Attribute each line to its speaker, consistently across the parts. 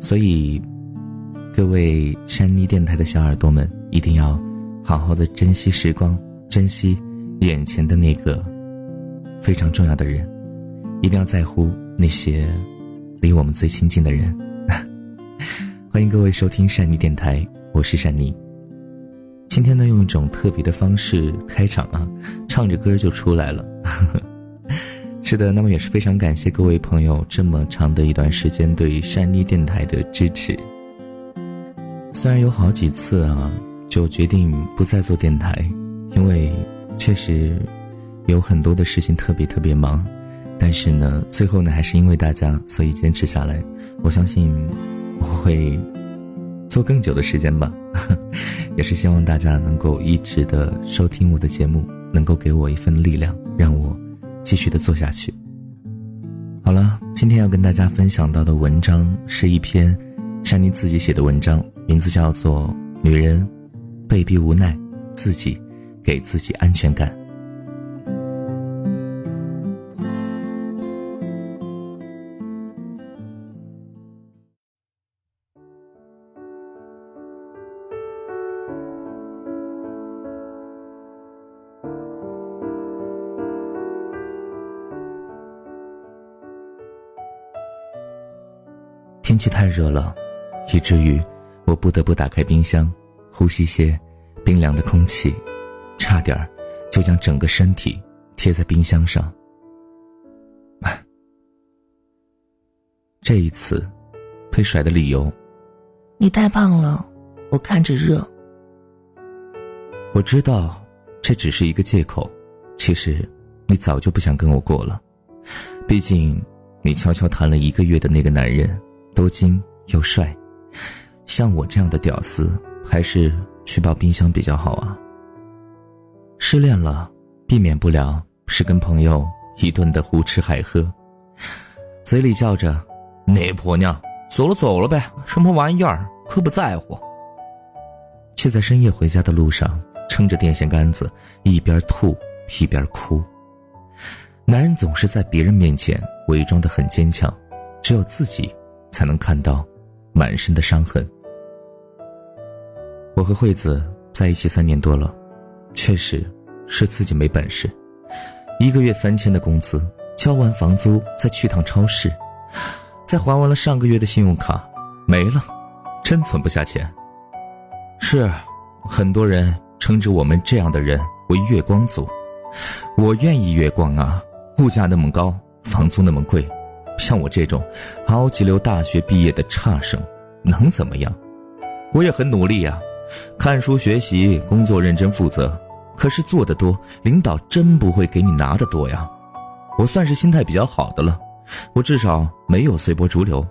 Speaker 1: 所以，各位山妮电台的小耳朵们，一定要好好的珍惜时光，珍惜眼前的那个非常重要的人，一定要在乎那些离我们最亲近的人。欢迎各位收听山妮电台，我是山妮。今天呢，用一种特别的方式开场啊，唱着歌就出来了。是的，那么也是非常感谢各位朋友这么长的一段时间对山妮电台的支持。虽然有好几次啊，就决定不再做电台，因为确实有很多的事情特别特别忙，但是呢，最后呢，还是因为大家，所以坚持下来。我相信我会做更久的时间吧，也是希望大家能够一直的收听我的节目，能够给我一份力量，让我。继续的做下去。好了，今天要跟大家分享到的文章是一篇珊妮自己写的文章，名字叫做《女人被逼无奈，自己给自己安全感》。气太热了，以至于我不得不打开冰箱，呼吸些冰凉的空气，差点儿就将整个身体贴在冰箱上。这一次被甩的理由，
Speaker 2: 你太胖了，我看着热。
Speaker 1: 我知道这只是一个借口，其实你早就不想跟我过了，毕竟你悄悄谈了一个月的那个男人。多金又帅，像我这样的屌丝，还是去抱冰箱比较好啊。失恋了，避免不了是跟朋友一顿的胡吃海喝，嘴里叫着“那婆娘走了走了呗，什么玩意儿，可不在乎”，却在深夜回家的路上撑着电线杆子，一边吐一边哭。男人总是在别人面前伪装的很坚强，只有自己。才能看到满身的伤痕。我和惠子在一起三年多了，确实是自己没本事。一个月三千的工资，交完房租再去趟超市，再还完了上个月的信用卡，没了，真存不下钱。是，很多人称之我们这样的人为月光族，我愿意月光啊！物价那么高，房租那么贵。像我这种好几流大学毕业的差生，能怎么样？我也很努力呀，看书学习，工作认真负责。可是做的多，领导真不会给你拿的多呀。我算是心态比较好的了，我至少没有随波逐流。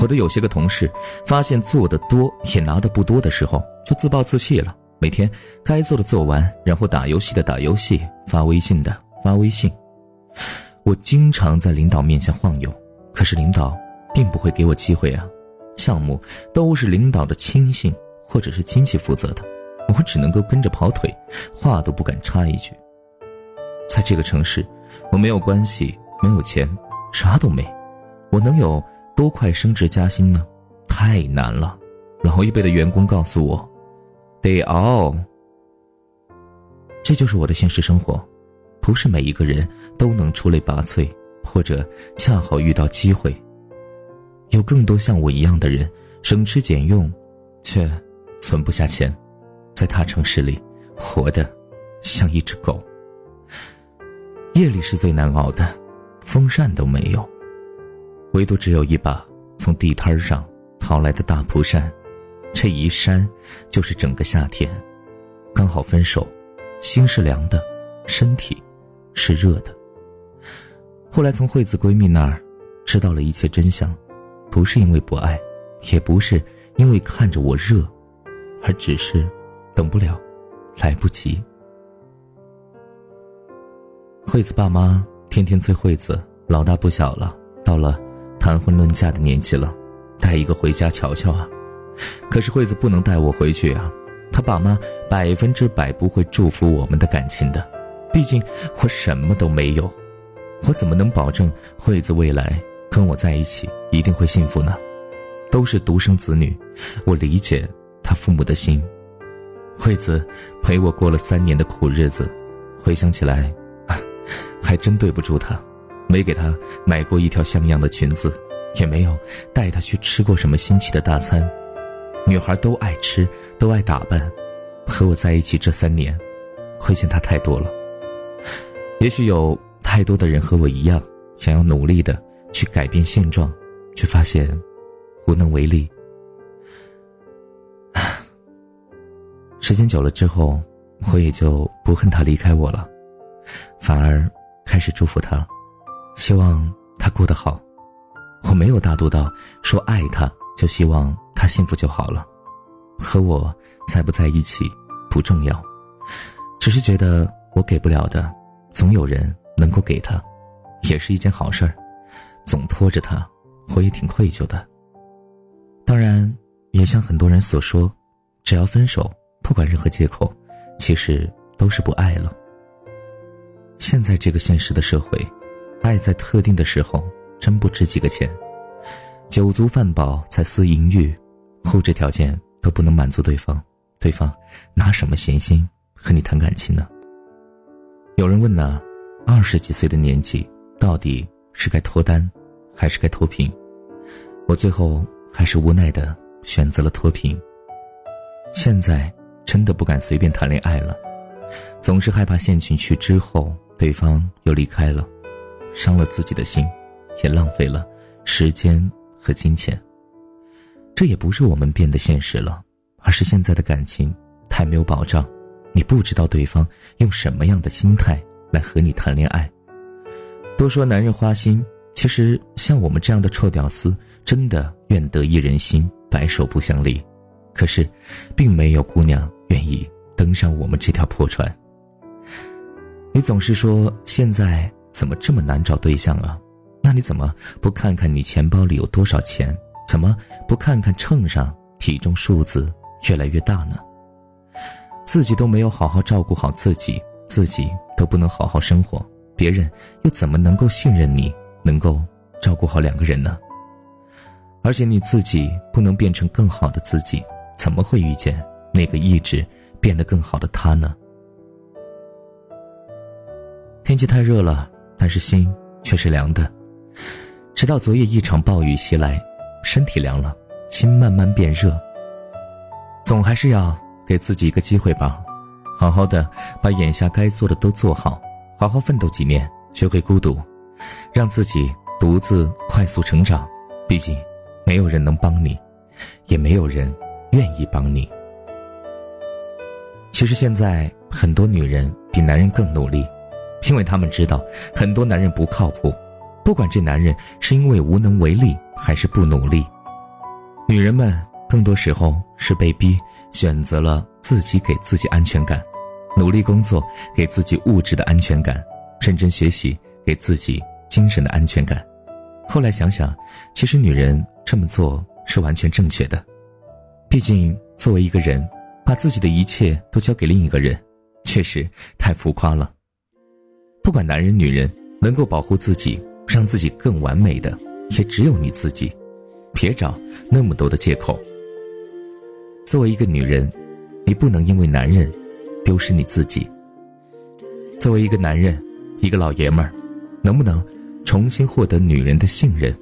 Speaker 1: 我的有些个同事，发现做的多也拿的不多的时候，就自暴自弃了。每天该做的做完，然后打游戏的打游戏，发微信的发微信。我经常在领导面前晃悠，可是领导并不会给我机会啊。项目都是领导的亲信或者是亲戚负责的，我只能够跟着跑腿，话都不敢插一句。在这个城市，我没有关系，没有钱，啥都没，我能有多快升职加薪呢？太难了。老一辈的员工告诉我，得熬。这就是我的现实生活。不是每一个人都能出类拔萃，或者恰好遇到机会。有更多像我一样的人，省吃俭用，却存不下钱，在大城市里活得像一只狗。夜里是最难熬的，风扇都没有，唯独只有一把从地摊上淘来的大蒲扇，这一扇就是整个夏天。刚好分手，心是凉的，身体。是热的。后来从惠子闺蜜那儿知道了一切真相，不是因为不爱，也不是因为看着我热，而只是等不了，来不及。惠子爸妈天天催惠子，老大不小了，到了谈婚论嫁的年纪了，带一个回家瞧瞧啊。可是惠子不能带我回去啊，他爸妈百分之百不会祝福我们的感情的，毕竟我什么都没有，我怎么能保证惠子未来跟我在一起一定会幸福呢？都是独生子女，我理解他父母的心。惠子陪我过了三年的苦日子，回想起来。还真对不住她，没给她买过一条像样的裙子，也没有带她去吃过什么新奇的大餐。女孩都爱吃，都爱打扮，和我在一起这三年，亏欠她太多了。也许有太多的人和我一样，想要努力的去改变现状，却发现无能为力。时间久了之后，我也就不恨他离开我了，反而。开始祝福他，希望他过得好。我没有大度到说爱他就希望他幸福就好了，和我在不在一起不重要，只是觉得我给不了的，总有人能够给他，也是一件好事儿。总拖着他，我也挺愧疚的。当然，也像很多人所说，只要分手，不管任何借口，其实都是不爱了。现在这个现实的社会，爱在特定的时候真不值几个钱。酒足饭饱才思淫欲，物质条件都不能满足对方，对方拿什么闲心和你谈感情呢？有人问呢，二十几岁的年纪到底是该脱单，还是该脱贫？我最后还是无奈的选择了脱贫。现在真的不敢随便谈恋爱了，总是害怕陷进去之后。对方又离开了，伤了自己的心，也浪费了时间和金钱。这也不是我们变得现实了，而是现在的感情太没有保障。你不知道对方用什么样的心态来和你谈恋爱。都说男人花心，其实像我们这样的臭屌丝，真的愿得一人心，白首不相离。可是，并没有姑娘愿意登上我们这条破船。你总是说现在怎么这么难找对象啊？那你怎么不看看你钱包里有多少钱？怎么不看看秤上体重数字越来越大呢？自己都没有好好照顾好自己，自己都不能好好生活，别人又怎么能够信任你，能够照顾好两个人呢？而且你自己不能变成更好的自己，怎么会遇见那个一直变得更好的他呢？天气太热了，但是心却是凉的。直到昨夜一场暴雨袭来，身体凉了，心慢慢变热。总还是要给自己一个机会吧，好好的把眼下该做的都做好，好好奋斗几年，学会孤独，让自己独自快速成长。毕竟，没有人能帮你，也没有人愿意帮你。其实现在很多女人比男人更努力。因为他们知道很多男人不靠谱，不管这男人是因为无能为力还是不努力，女人们更多时候是被逼选择了自己给自己安全感，努力工作给自己物质的安全感，认真学习给自己精神的安全感。后来想想，其实女人这么做是完全正确的，毕竟作为一个人，把自己的一切都交给另一个人，确实太浮夸了。不管男人女人，能够保护自己，让自己更完美的，也只有你自己。别找那么多的借口。作为一个女人，你不能因为男人丢失你自己。作为一个男人，一个老爷们儿，能不能重新获得女人的信任？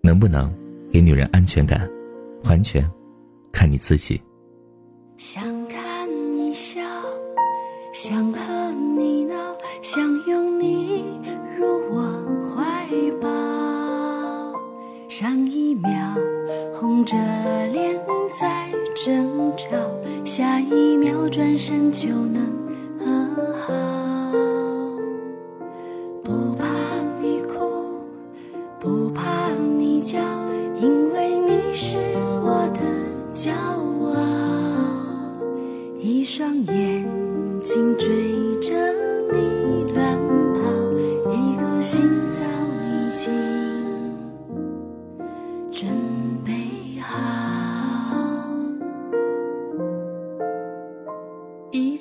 Speaker 1: 能不能给女人安全感？完全看你自己。
Speaker 3: 想看你笑，想和你闹。想拥你入我怀抱，上一秒红着脸在争吵，下一秒转身就能和好。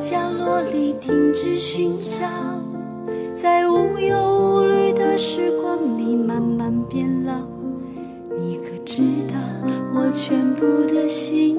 Speaker 3: 角落里停止寻找，在无忧无虑的时光里慢慢变老。你可知道我全部的心